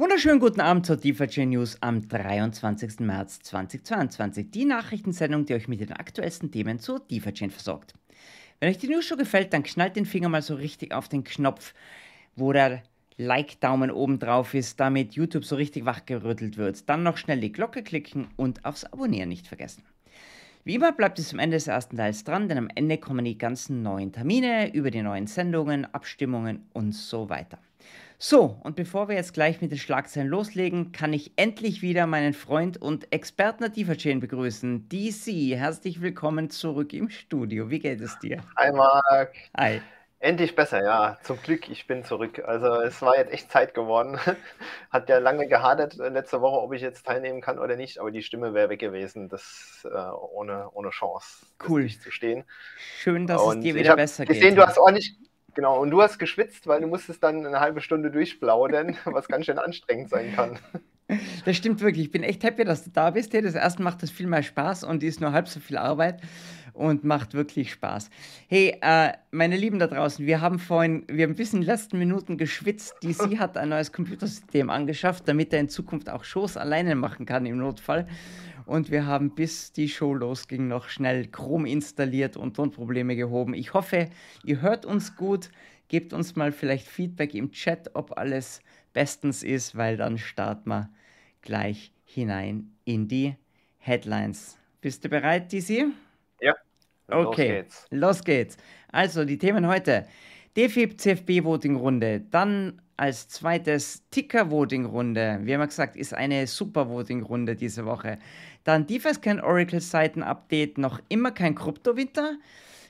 Wunderschönen guten Abend zur DeFi News am 23. März 2022. Die Nachrichtensendung, die euch mit den aktuellsten Themen zur DeFi versorgt. Wenn euch die News schon gefällt, dann knallt den Finger mal so richtig auf den Knopf, wo der Like-Daumen oben drauf ist, damit YouTube so richtig wachgerüttelt wird. Dann noch schnell die Glocke klicken und aufs Abonnieren nicht vergessen. Wie immer bleibt es am Ende des ersten Teils dran, denn am Ende kommen die ganzen neuen Termine über die neuen Sendungen, Abstimmungen und so weiter. So, und bevor wir jetzt gleich mit den Schlagzeilen loslegen, kann ich endlich wieder meinen Freund und Experten der DeFi-Chain begrüßen. DC, herzlich willkommen zurück im Studio. Wie geht es dir? Hi Marc. Hi. Endlich besser, ja. Zum Glück, ich bin zurück. Also es war jetzt echt Zeit geworden. Hat ja lange gehadert äh, letzte Woche, ob ich jetzt teilnehmen kann oder nicht, aber die Stimme wäre weg gewesen, das äh, ohne, ohne Chance cool. zu stehen. Schön, dass und es dir wieder besser gesehen, geht. Gesehen, du hast ordentlich, Genau, und du hast geschwitzt, weil du musstest dann eine halbe Stunde durchplaudern, was ganz schön anstrengend sein kann. Das stimmt wirklich. Ich bin echt happy, dass du da bist. Das erste macht das viel mehr Spaß und ist nur halb so viel Arbeit und macht wirklich Spaß. Hey, äh, meine Lieben da draußen, wir haben vorhin, wir haben bis in den letzten Minuten geschwitzt. DC hat ein neues Computersystem angeschafft, damit er in Zukunft auch Shows alleine machen kann im Notfall und wir haben bis die Show losging noch schnell Chrome installiert und Tonprobleme gehoben. Ich hoffe, ihr hört uns gut. Gebt uns mal vielleicht Feedback im Chat, ob alles bestens ist, weil dann starten wir gleich hinein in die Headlines. Bist du bereit, DC? Ja. Okay, los geht's. Los geht's. Also, die Themen heute. DFIB CFB Voting Runde, dann als zweites Ticker-Voting-Runde. Wie haben wir gesagt, ist eine Super-Voting-Runde diese Woche. Dann DeFi-Scan Oracle-Seiten-Update, noch immer kein Kryptowinter.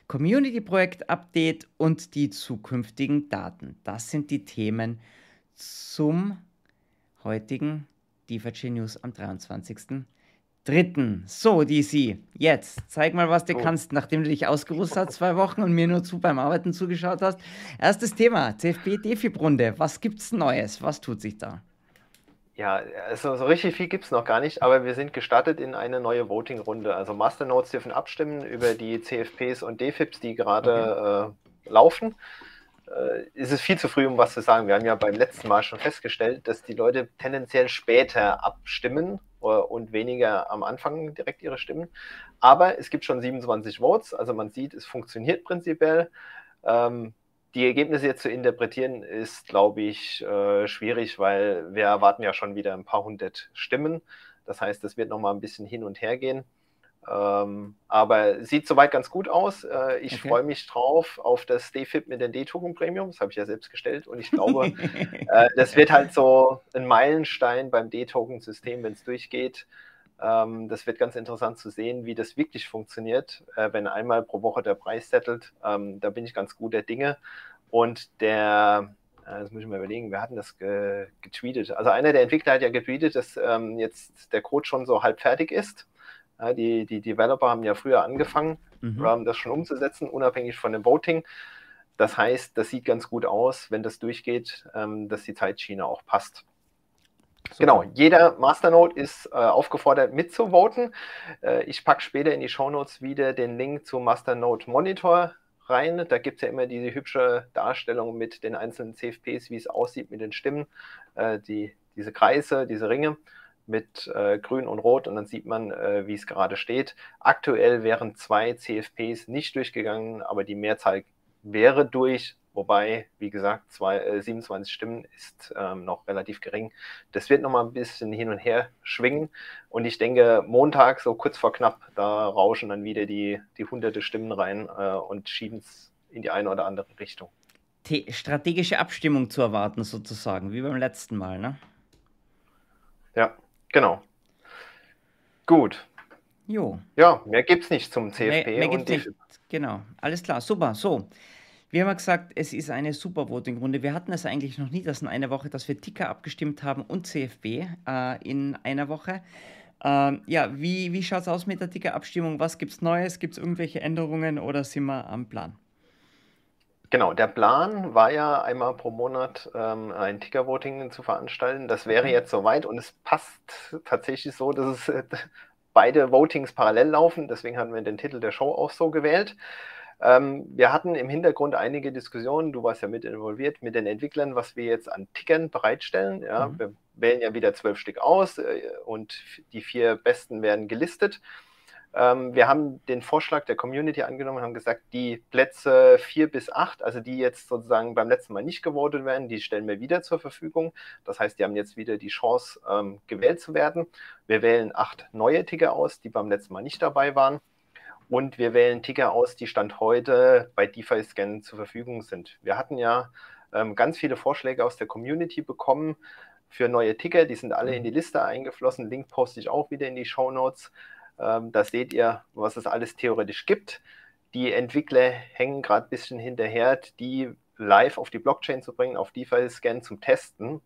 Community-Projekt-Update und die zukünftigen Daten. Das sind die Themen zum heutigen DeFi News am 23 dritten. So, DC, jetzt zeig mal, was du oh. kannst, nachdem du dich ausgeruht hast zwei Wochen und mir nur zu beim Arbeiten zugeschaut hast. Erstes Thema, CFB Defib-Runde. Was gibt's Neues? Was tut sich da? Ja, also so richtig viel gibt es noch gar nicht, aber wir sind gestartet in eine neue Voting-Runde. Also Masternodes dürfen abstimmen über die CFPs und DFIPs, die gerade okay. äh, laufen äh, ist es viel zu früh, um was zu sagen. Wir haben ja beim letzten Mal schon festgestellt, dass die Leute tendenziell später abstimmen und weniger am Anfang direkt ihre Stimmen. Aber es gibt schon 27 Votes, also man sieht, es funktioniert prinzipiell. Ähm, die Ergebnisse jetzt zu interpretieren ist, glaube ich, äh, schwierig, weil wir erwarten ja schon wieder ein paar hundert Stimmen. Das heißt, es wird noch mal ein bisschen hin und her gehen. Ähm, aber sieht soweit ganz gut aus. Äh, ich okay. freue mich drauf auf das DFIP mit den D-Token Premium. Das habe ich ja selbst gestellt. Und ich glaube, äh, das wird halt so ein Meilenstein beim D-Token-System, wenn es durchgeht. Ähm, das wird ganz interessant zu sehen, wie das wirklich funktioniert, äh, wenn einmal pro Woche der Preis settelt. Ähm, da bin ich ganz gut der Dinge. Und der, äh, das muss ich mal überlegen, wir hatten das ge getweetet. Also einer der Entwickler hat ja getweetet, dass ähm, jetzt der Code schon so halb fertig ist. Ja, die, die Developer haben ja früher angefangen, mhm. das schon umzusetzen, unabhängig von dem Voting. Das heißt, das sieht ganz gut aus, wenn das durchgeht, ähm, dass die Zeitschiene auch passt. Super. Genau, jeder Masternode ist äh, aufgefordert mitzuvoten. Äh, ich packe später in die Shownotes wieder den Link zum Masternode Monitor rein. Da gibt es ja immer diese hübsche Darstellung mit den einzelnen CFPs, wie es aussieht mit den Stimmen, äh, die, diese Kreise, diese Ringe mit äh, Grün und Rot und dann sieht man, äh, wie es gerade steht. Aktuell wären zwei CFPs nicht durchgegangen, aber die Mehrzahl wäre durch, wobei, wie gesagt, zwei, äh, 27 Stimmen ist ähm, noch relativ gering. Das wird nochmal ein bisschen hin und her schwingen und ich denke, Montag, so kurz vor knapp, da rauschen dann wieder die, die hunderte Stimmen rein äh, und schieben es in die eine oder andere Richtung. strategische Abstimmung zu erwarten, sozusagen, wie beim letzten Mal, ne? Ja, Genau. Gut. Jo. Ja, mehr gibt es nicht zum CFP. Mehr, mehr gibt's nicht. Genau, alles klar, super. So, wir haben ja gesagt, es ist eine super Voting-Runde. Wir hatten es eigentlich noch nie, dass in einer Woche, dass wir Ticker abgestimmt haben und CFB äh, in einer Woche. Ähm, ja, wie, wie schaut es aus mit der Ticker-Abstimmung? Was gibt es Neues? Gibt es irgendwelche Änderungen oder sind wir am Plan? Genau, der Plan war ja einmal pro Monat ähm, ein Ticker-Voting zu veranstalten. Das wäre jetzt soweit und es passt tatsächlich so, dass es äh, beide Votings parallel laufen. Deswegen haben wir den Titel der Show auch so gewählt. Ähm, wir hatten im Hintergrund einige Diskussionen, du warst ja mit involviert, mit den Entwicklern, was wir jetzt an Tickern bereitstellen. Ja, mhm. Wir wählen ja wieder zwölf Stück aus äh, und die vier besten werden gelistet. Ähm, wir haben den Vorschlag der Community angenommen und haben gesagt, die Plätze vier bis acht, also die jetzt sozusagen beim letzten Mal nicht gewotet werden, die stellen wir wieder zur Verfügung. Das heißt, die haben jetzt wieder die Chance, ähm, gewählt zu werden. Wir wählen acht neue Ticker aus, die beim letzten Mal nicht dabei waren. Und wir wählen Ticker aus, die Stand heute bei DeFi-Scan zur Verfügung sind. Wir hatten ja ähm, ganz viele Vorschläge aus der Community bekommen für neue Ticker. Die sind alle in die Liste eingeflossen. Link poste ich auch wieder in die Show Notes. Ähm, da seht ihr, was es alles theoretisch gibt. Die Entwickler hängen gerade ein bisschen hinterher, die live auf die Blockchain zu bringen, auf DeFi-Scan zum Testen,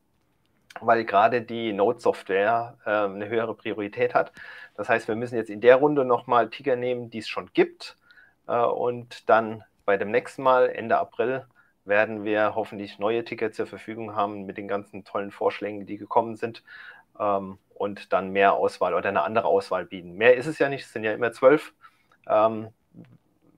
weil gerade die Node-Software äh, eine höhere Priorität hat. Das heißt, wir müssen jetzt in der Runde nochmal Ticker nehmen, die es schon gibt. Äh, und dann bei dem nächsten Mal, Ende April, werden wir hoffentlich neue Ticker zur Verfügung haben mit den ganzen tollen Vorschlägen, die gekommen sind. Ähm, und dann mehr Auswahl oder eine andere Auswahl bieten. Mehr ist es ja nicht, es sind ja immer zwölf. Ähm,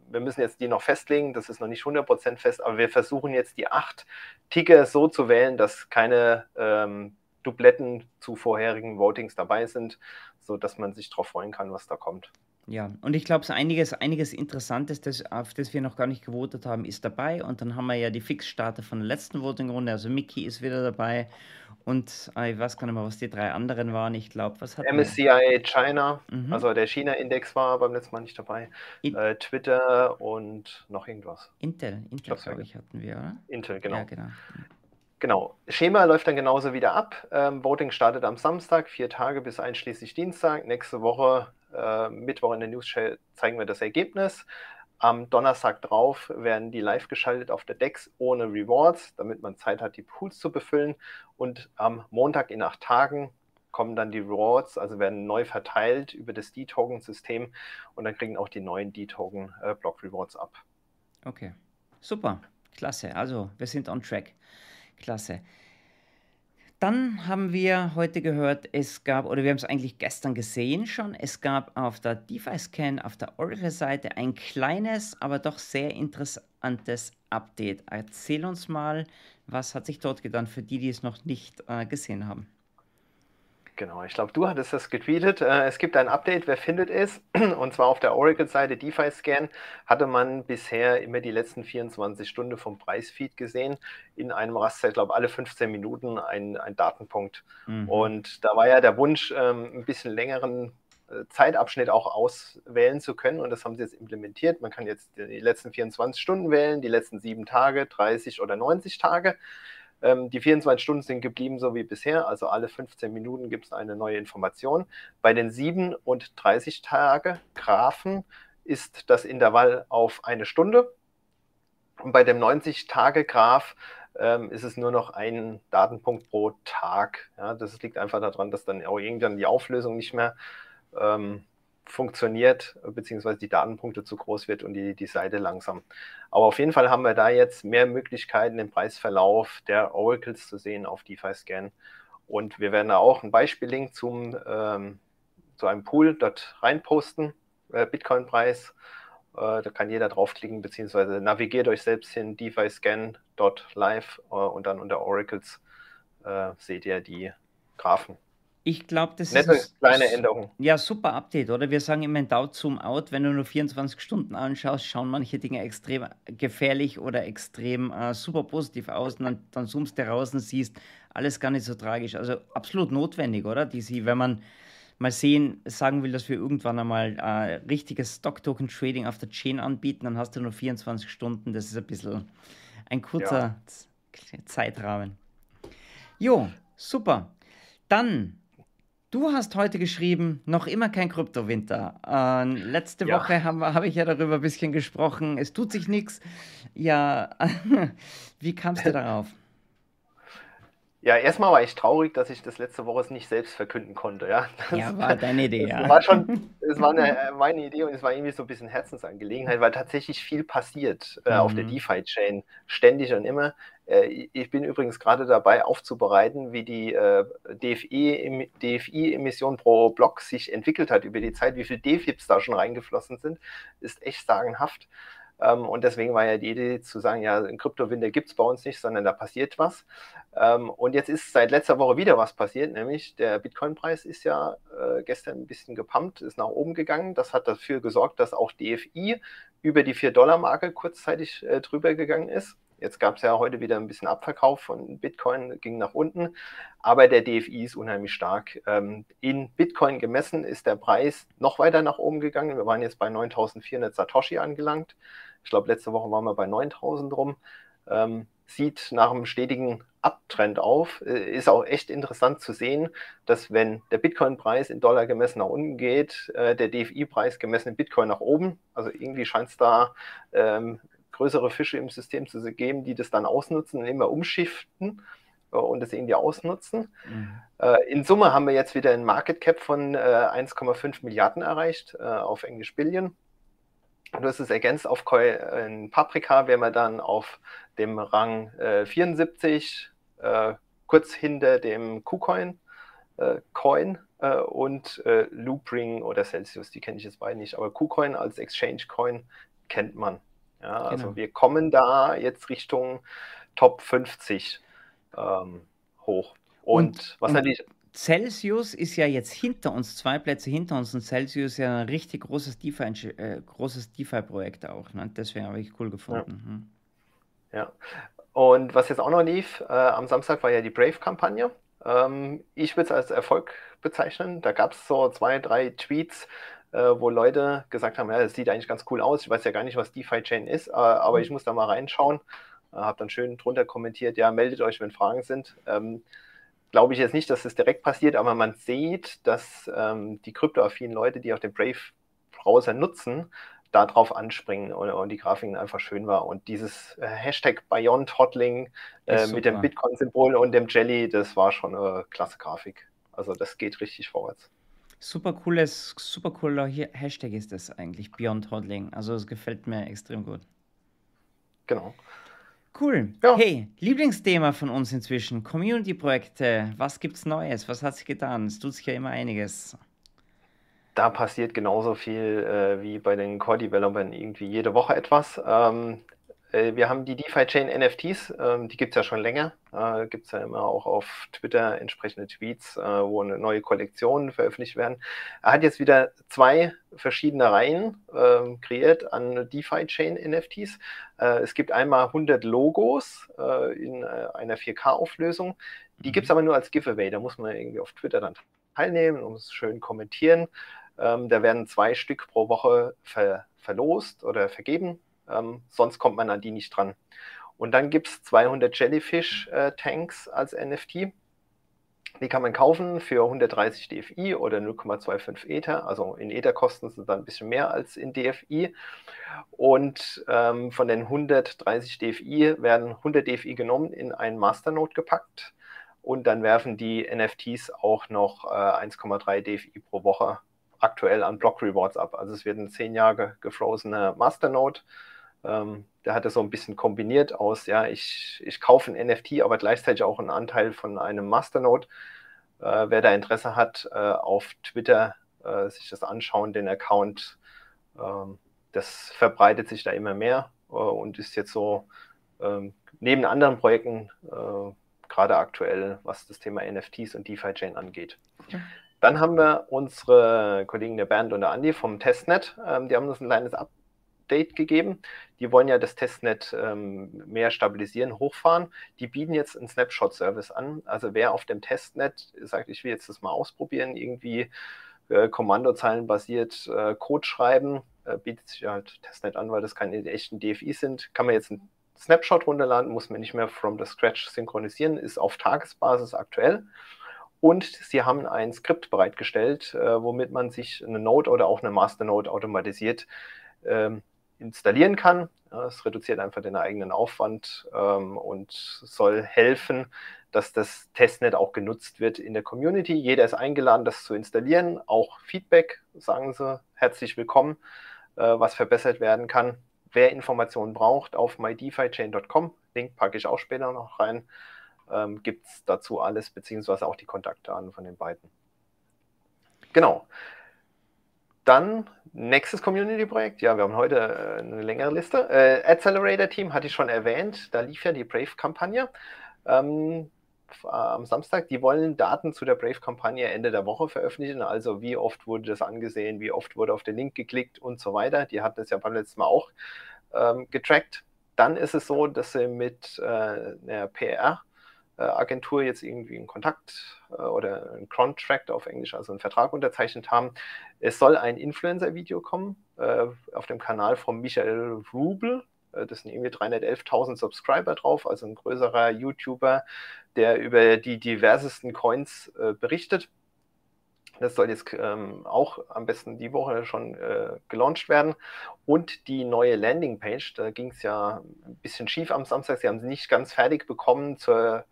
wir müssen jetzt die noch festlegen, das ist noch nicht 100% fest, aber wir versuchen jetzt die acht Ticker so zu wählen, dass keine ähm, Dubletten zu vorherigen Votings dabei sind, sodass man sich darauf freuen kann, was da kommt. Ja, und ich glaube, so einiges, einiges Interessantes, das, auf das wir noch gar nicht gewotet haben, ist dabei. Und dann haben wir ja die Fixstarter von der letzten Voting-Runde. Also Mickey ist wieder dabei. Und äh, ich weiß gar nicht mehr, was die drei anderen waren. Ich glaube, was hat MSCI China, mhm. also der China-Index war beim letzten Mal nicht dabei. Äh, Twitter und noch irgendwas. Intel, Intel, glaube ich, hatten wir, oder? Intel, genau. Ja, genau. Genau. Schema läuft dann genauso wieder ab. Ähm, Voting startet am Samstag, vier Tage bis einschließlich Dienstag. Nächste Woche äh, Mittwoch in der News zeigen wir das Ergebnis. Am Donnerstag drauf werden die live geschaltet auf der DEX ohne Rewards, damit man Zeit hat, die Pools zu befüllen. Und am Montag in acht Tagen kommen dann die Rewards, also werden neu verteilt über das D-Token-System und dann kriegen auch die neuen D-Token äh, ab. Okay, super, klasse. Also wir sind on track. Klasse. Dann haben wir heute gehört, es gab, oder wir haben es eigentlich gestern gesehen schon, es gab auf der DeFi-Scan, auf der Oracle-Seite ein kleines, aber doch sehr interessantes Update. Erzähl uns mal, was hat sich dort getan für die, die es noch nicht äh, gesehen haben. Genau, ich glaube, du hattest das getweetet. Äh, es gibt ein Update, wer findet es? Und zwar auf der Oracle-Seite DeFi-Scan hatte man bisher immer die letzten 24 Stunden vom Preisfeed gesehen. In einem Raster, ich glaube, alle 15 Minuten ein, ein Datenpunkt. Mhm. Und da war ja der Wunsch, ähm, ein bisschen längeren äh, Zeitabschnitt auch auswählen zu können. Und das haben sie jetzt implementiert. Man kann jetzt die letzten 24 Stunden wählen, die letzten sieben Tage, 30 oder 90 Tage. Ähm, die 24 Stunden sind geblieben so wie bisher, also alle 15 Minuten gibt es eine neue Information. Bei den 7 und 30 Tage Graphen ist das Intervall auf eine Stunde. Und bei dem 90-Tage-Graph ähm, ist es nur noch ein Datenpunkt pro Tag. Ja, das liegt einfach daran, dass dann auch irgendwann die Auflösung nicht mehr ähm, funktioniert, beziehungsweise die Datenpunkte zu groß wird und die, die Seite langsam. Aber auf jeden Fall haben wir da jetzt mehr Möglichkeiten, den Preisverlauf der Oracles zu sehen auf DeFi-Scan. Und wir werden da auch einen Beispiellink zum, ähm, zu einem Pool dort reinposten, äh, Bitcoin-Preis. Äh, da kann jeder draufklicken, beziehungsweise navigiert euch selbst hin, defiscan.live äh, und dann unter Oracles äh, seht ihr die Graphen. Ich glaube, das Nette ist. kleine Änderung. Ja, super Update, oder? Wir sagen immer in DAO Zoom Out, wenn du nur 24 Stunden anschaust, schauen manche Dinge extrem gefährlich oder extrem äh, super positiv aus. Und dann, dann zoomst du raus und siehst, alles gar nicht so tragisch. Also absolut notwendig, oder? Die sie, wenn man mal sehen, sagen will, dass wir irgendwann einmal äh, richtiges Stock-Token-Trading auf der Chain anbieten, dann hast du nur 24 Stunden. Das ist ein bisschen ein kurzer ja. Zeitrahmen. Jo, super. Dann Du hast heute geschrieben, noch immer kein Kryptowinter. Äh, letzte ja. Woche habe hab ich ja darüber ein bisschen gesprochen. Es tut sich nichts. Ja, wie kamst du darauf? Ja, erstmal war ich traurig, dass ich das letzte Woche nicht selbst verkünden konnte. Ja, das, ja war deine Idee, ja. War schon, es war eine, meine Idee und es war irgendwie so ein bisschen Herzensangelegenheit, weil tatsächlich viel passiert äh, mhm. auf der mhm. DeFi-Chain, ständig und immer. Äh, ich bin übrigens gerade dabei aufzubereiten, wie die äh, DFI-Emission pro Block sich entwickelt hat über die Zeit, wie viele DFIPs da schon reingeflossen sind, ist echt sagenhaft. Ähm, und deswegen war ja die Idee zu sagen, ja, ein Kryptowinter gibt es bei uns nicht, sondern da passiert was. Ähm, und jetzt ist seit letzter Woche wieder was passiert, nämlich der Bitcoin-Preis ist ja äh, gestern ein bisschen gepumpt, ist nach oben gegangen. Das hat dafür gesorgt, dass auch DFI über die 4-Dollar-Marke kurzzeitig äh, drüber gegangen ist. Jetzt gab es ja heute wieder ein bisschen Abverkauf von Bitcoin, ging nach unten, aber der DFI ist unheimlich stark. Ähm, in Bitcoin gemessen ist der Preis noch weiter nach oben gegangen. Wir waren jetzt bei 9400 Satoshi angelangt. Ich glaube, letzte Woche waren wir bei 9000 rum. Ähm, sieht nach einem stetigen Abtrend auf. Äh, ist auch echt interessant zu sehen, dass wenn der Bitcoin-Preis in Dollar gemessen nach unten geht, äh, der DFI-Preis gemessen in Bitcoin nach oben. Also irgendwie scheint es da ähm, größere Fische im System zu geben, die das dann ausnutzen und immer umschiften äh, und das irgendwie ausnutzen. Mhm. Äh, in Summe haben wir jetzt wieder ein Market Cap von äh, 1,5 Milliarden erreicht, äh, auf Englisch Billion. Du hast es ergänzt auf in Paprika, wären wir dann auf dem Rang 74, äh, kurz hinter dem KuCoin Coin und Loopring oder Celsius, die kenne ich jetzt beide nicht, aber KuCoin als Exchange Coin kennt man. Ja, also genau. wir kommen da jetzt Richtung Top 50 ähm, hoch. Und, und was und natürlich. Celsius ist ja jetzt hinter uns, zwei Plätze hinter uns und Celsius ist ja ein richtig großes DeFi, äh, großes DeFi-Projekt auch. Ne? Deswegen habe ich cool gefunden. Ja. Hm. ja. Und was jetzt auch noch lief, äh, am Samstag war ja die Brave-Kampagne. Ähm, ich würde es als Erfolg bezeichnen. Da gab es so zwei, drei Tweets, wo Leute gesagt haben, ja, das sieht eigentlich ganz cool aus. Ich weiß ja gar nicht, was DeFi-Chain ist, äh, aber ich mhm. muss da mal reinschauen. Äh, habe dann schön drunter kommentiert, ja, meldet euch, wenn Fragen sind. Ähm, Glaube ich jetzt nicht, dass das direkt passiert, aber man sieht, dass ähm, die kryptoaffinen Leute, die auch den Brave-Browser nutzen, darauf anspringen und, und, die Grafiken einfach schön war. Und dieses äh, Hashtag Beyond Hotling äh, mit dem Bitcoin-Symbol und dem Jelly, das war schon eine klasse Grafik. Also das geht richtig vorwärts. Super cooles, super cooler Hashtag ist das eigentlich, Beyond Hodling. Also es gefällt mir extrem gut. Genau. Cool. Ja. Hey, Lieblingsthema von uns inzwischen, Community-Projekte. Was gibt's Neues? Was hat sich getan? Es tut sich ja immer einiges. Da passiert genauso viel äh, wie bei den Core-Developern irgendwie jede Woche etwas. Ähm, äh, wir haben die DeFi-Chain NFTs, ähm, die gibt es ja schon länger. Äh, gibt es ja immer auch auf Twitter entsprechende Tweets, äh, wo eine neue Kollektion veröffentlicht werden. Er hat jetzt wieder zwei verschiedene Reihen ähm, kreiert an DeFi-Chain NFTs. es gibt einmal 100 Logos in einer 4K-Auflösung. Die gibt es mhm. aber nur als Giveaway. Da muss man irgendwie auf Twitter dann teilnehmen und es schön kommentieren. Ähm, da werden zwei Stück pro Woche ver verlost oder vergeben ähm, sonst kommt man an die nicht dran. Und dann gibt es 200 Jellyfish-Tanks äh, als NFT. Die kann man kaufen für 130 DFI oder 0,25 Ether. Also in Ether kosten sie dann ein bisschen mehr als in DFI. Und ähm, von den 130 DFI werden 100 DFI genommen, in einen Masternode gepackt. Und dann werfen die NFTs auch noch äh, 1,3 DFI pro Woche aktuell an Block Rewards ab. Also es wird ein 10 Jahre gefrosene Masternode ähm, der hat das so ein bisschen kombiniert aus, ja, ich, ich kaufe ein NFT, aber gleichzeitig auch einen Anteil von einem Masternode. Äh, wer da Interesse hat, äh, auf Twitter äh, sich das anschauen, den Account, ähm, das verbreitet sich da immer mehr äh, und ist jetzt so ähm, neben anderen Projekten äh, gerade aktuell, was das Thema NFTs und DeFi-Chain angeht. Dann haben wir unsere Kollegen der Bernd und der Andi vom Testnet. Ähm, die haben uns ein kleines Up Update gegeben. Die wollen ja das Testnet ähm, mehr stabilisieren, hochfahren. Die bieten jetzt einen Snapshot-Service an. Also wer auf dem Testnet sagt, ich will jetzt das mal ausprobieren, irgendwie äh, Kommandozeilen basiert äh, Code schreiben, äh, bietet sich halt Testnet an, weil das keine echten DFIs sind, kann man jetzt einen Snapshot runterladen, muss man nicht mehr from the scratch synchronisieren, ist auf Tagesbasis aktuell. Und sie haben ein Skript bereitgestellt, äh, womit man sich eine Node oder auch eine Masternode automatisiert ähm, installieren kann. Es reduziert einfach den eigenen Aufwand ähm, und soll helfen, dass das Testnet auch genutzt wird in der Community. Jeder ist eingeladen, das zu installieren. Auch Feedback, sagen Sie, herzlich willkommen, äh, was verbessert werden kann. Wer Informationen braucht, auf mydefichain.com, Link packe ich auch später noch rein, ähm, gibt es dazu alles, beziehungsweise auch die Kontaktdaten von den beiden. Genau. Dann nächstes Community-Projekt. Ja, wir haben heute äh, eine längere Liste. Äh, Accelerator Team hatte ich schon erwähnt. Da lief ja die Brave-Kampagne ähm, am Samstag. Die wollen Daten zu der Brave-Kampagne Ende der Woche veröffentlichen. Also wie oft wurde das angesehen, wie oft wurde auf den Link geklickt und so weiter. Die hatten es ja beim letzten Mal auch ähm, getrackt. Dann ist es so, dass sie mit äh, einer PR äh, Agentur jetzt irgendwie einen Kontakt äh, oder einen Contract auf Englisch, also einen Vertrag unterzeichnet haben. Es soll ein Influencer-Video kommen äh, auf dem Kanal von Michael Rubel. Das sind irgendwie 311.000 Subscriber drauf, also ein größerer YouTuber, der über die diversesten Coins äh, berichtet. Das soll jetzt ähm, auch am besten die Woche schon äh, gelauncht werden. Und die neue Landingpage, da ging es ja ein bisschen schief am Samstag. Sie haben sie nicht ganz fertig bekommen zur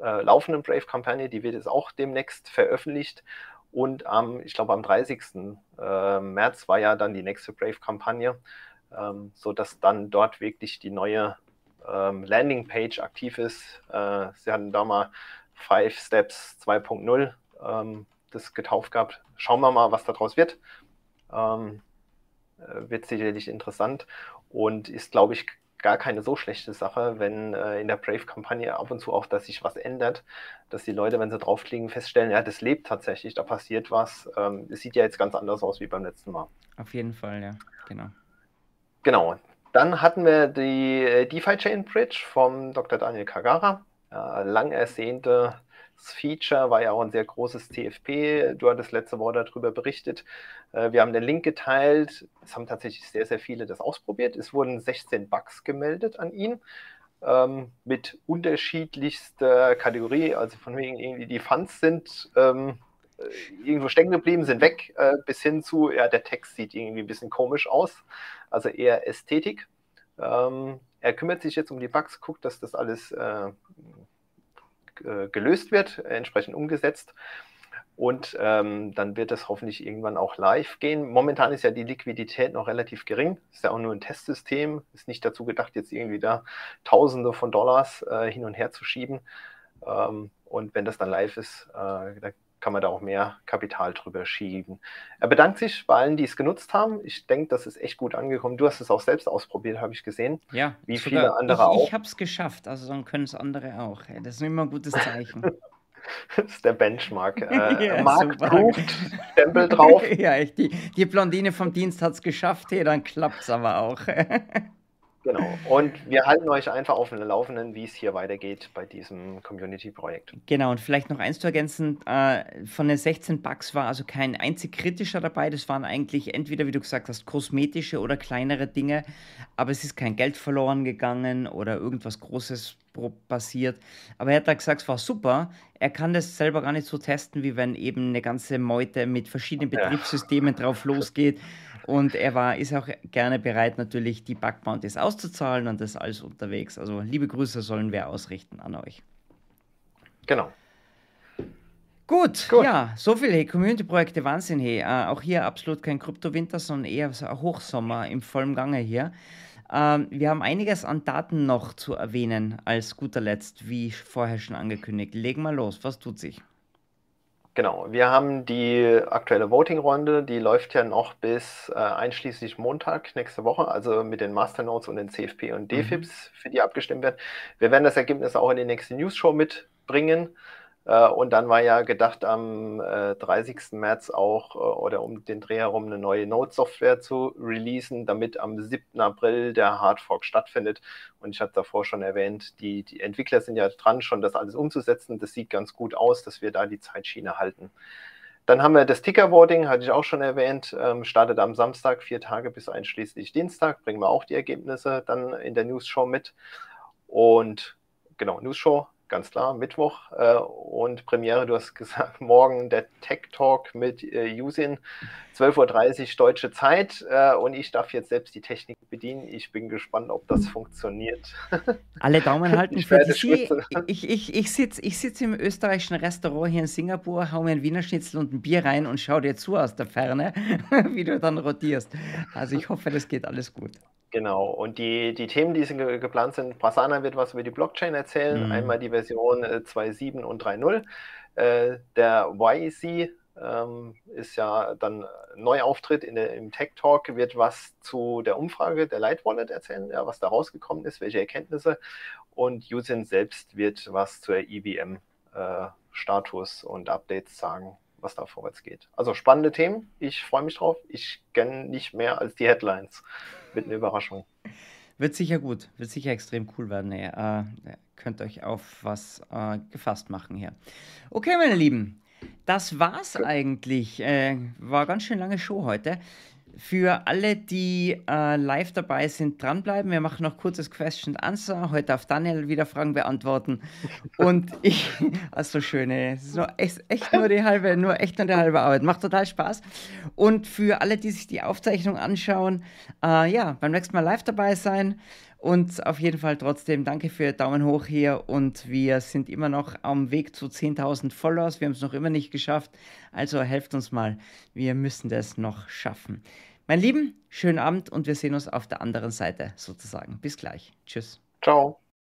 äh, laufenden Brave-Kampagne. Die wird jetzt auch demnächst veröffentlicht. Und am, ich glaube, am 30. Äh, März war ja dann die nächste Brave-Kampagne, ähm, sodass dann dort wirklich die neue ähm, Landingpage aktiv ist. Äh, sie hatten da mal Five Steps 2.0 ähm, das getauft gehabt. Schauen wir mal, was daraus wird. Ähm, äh, wird sicherlich interessant und ist, glaube ich, gar keine so schlechte Sache, wenn äh, in der Brave-Kampagne ab und zu auch, dass sich was ändert, dass die Leute, wenn sie draufklicken, feststellen, ja, das lebt tatsächlich, da passiert was. Ähm, es sieht ja jetzt ganz anders aus wie beim letzten Mal. Auf jeden Fall, ja, genau. Genau. Dann hatten wir die äh, DeFi Chain Bridge vom Dr. Daniel Kagara. Ja, lang ersehnte Feature war ja auch ein sehr großes TFP. Du hattest letzte Woche darüber berichtet. Äh, wir haben den Link geteilt. Es haben tatsächlich sehr, sehr viele das ausprobiert. Es wurden 16 Bugs gemeldet an ihn ähm, mit unterschiedlichster Kategorie. Also von wegen irgendwie die Funds sind ähm, äh, irgendwo stecken geblieben, sind weg, äh, bis hin zu, ja, der Text sieht irgendwie ein bisschen komisch aus. Also eher Ästhetik. Ähm, er kümmert sich jetzt um die Bugs, guckt, dass das alles äh, gelöst wird, entsprechend umgesetzt. Und ähm, dann wird es hoffentlich irgendwann auch live gehen. Momentan ist ja die Liquidität noch relativ gering. Ist ja auch nur ein Testsystem. Ist nicht dazu gedacht, jetzt irgendwie da Tausende von Dollars äh, hin und her zu schieben. Ähm, und wenn das dann live ist, äh, da kann man da auch mehr Kapital drüber schieben. Er bedankt sich bei allen, die es genutzt haben. Ich denke, das ist echt gut angekommen. Du hast es auch selbst ausprobiert, habe ich gesehen. Ja, wie viele andere ich, auch. Ich habe es geschafft, also dann können es andere auch. Das ist immer ein gutes Zeichen. das ist der Benchmark. Äh, ja, Mark Proved, Stempel drauf. ja, echt, die, die Blondine vom Dienst hat es geschafft, hey, dann klappt es aber auch. Genau. Und wir halten euch einfach auf den Laufenden, wie es hier weitergeht bei diesem Community-Projekt. Genau, und vielleicht noch eins zu ergänzen: äh, Von den 16 Bugs war also kein einzig kritischer dabei. Das waren eigentlich entweder, wie du gesagt hast, kosmetische oder kleinere Dinge. Aber es ist kein Geld verloren gegangen oder irgendwas Großes passiert. Aber er hat da gesagt, es war super. Er kann das selber gar nicht so testen, wie wenn eben eine ganze Meute mit verschiedenen Betriebssystemen ja. drauf losgeht. Und er war, ist auch gerne bereit, natürlich die Bug Bounties auszuzahlen und das alles unterwegs. Also liebe Grüße sollen wir ausrichten an euch. Genau. Gut, Gut, ja, so viel hey, Community-Projekte, Wahnsinn, hey. Äh, auch hier absolut kein Kryptowinter, sondern eher Hochsommer im vollen Gange hier. Ähm, wir haben einiges an Daten noch zu erwähnen als guter Letzt, wie vorher schon angekündigt. Legen wir los, was tut sich? Genau, wir haben die aktuelle Voting-Runde, die läuft ja noch bis äh, einschließlich Montag nächste Woche, also mit den Masternodes und den CFP und DFIPs, mhm. für die abgestimmt wird. Wir werden das Ergebnis auch in die nächste News-Show mitbringen. Äh, und dann war ja gedacht, am 30. Äh, März auch äh, oder um den Dreh herum eine neue Node-Software zu releasen, damit am 7. April der Hardfork stattfindet. Und ich hatte davor schon erwähnt, die, die Entwickler sind ja dran, schon das alles umzusetzen. Das sieht ganz gut aus, dass wir da die Zeitschiene halten. Dann haben wir das Ticker-Voting, hatte ich auch schon erwähnt, ähm, startet am Samstag, vier Tage bis einschließlich Dienstag, bringen wir auch die Ergebnisse dann in der News-Show mit. Und genau, News-Show ganz klar, Mittwoch. Äh, und Premiere, du hast gesagt, morgen der Tech Talk mit äh, Yusin, 12.30 Uhr deutsche Zeit. Äh, und ich darf jetzt selbst die Technik bedienen. Ich bin gespannt, ob das funktioniert. Alle Daumen halten ich für die Ich, ich, ich sitze ich sitz im österreichischen Restaurant hier in Singapur, hau mir ein Wiener Schnitzel und ein Bier rein und schau dir zu aus der Ferne, wie du dann rotierst. Also ich hoffe, das geht alles gut. Genau, und die, die Themen, die ge geplant sind, Prasanna wird was über die Blockchain erzählen, mhm. einmal die Version äh, 2.7 und 3.0. Äh, der YC ähm, ist ja dann Neuauftritt in der, im Tech Talk, wird was zu der Umfrage der Light Wallet erzählen, ja, was da rausgekommen ist, welche Erkenntnisse. Und Usin selbst wird was zur EVM-Status äh, und Updates sagen, was da vorwärts geht. Also spannende Themen. Ich freue mich drauf. Ich kenne nicht mehr als die Headlines. Wird eine Überraschung. Wird sicher gut, wird sicher extrem cool werden. Ihr äh, könnt euch auf was äh, gefasst machen hier. Okay, meine Lieben, das war's eigentlich. Äh, war ganz schön lange Show heute. Für alle, die äh, live dabei sind, dranbleiben. Wir machen noch kurzes Question Answer. Heute darf Daniel wieder Fragen beantworten. Und ich, also schöne, es ist nur echt, echt, nur die halbe, nur echt nur die halbe Arbeit. Macht total Spaß. Und für alle, die sich die Aufzeichnung anschauen, äh, ja, beim nächsten Mal live dabei sein. Und auf jeden Fall trotzdem danke für Daumen hoch hier und wir sind immer noch am Weg zu 10.000 Followers. Wir haben es noch immer nicht geschafft. Also helft uns mal. Wir müssen das noch schaffen. Mein Lieben, schönen Abend und wir sehen uns auf der anderen Seite sozusagen. Bis gleich. Tschüss. Ciao.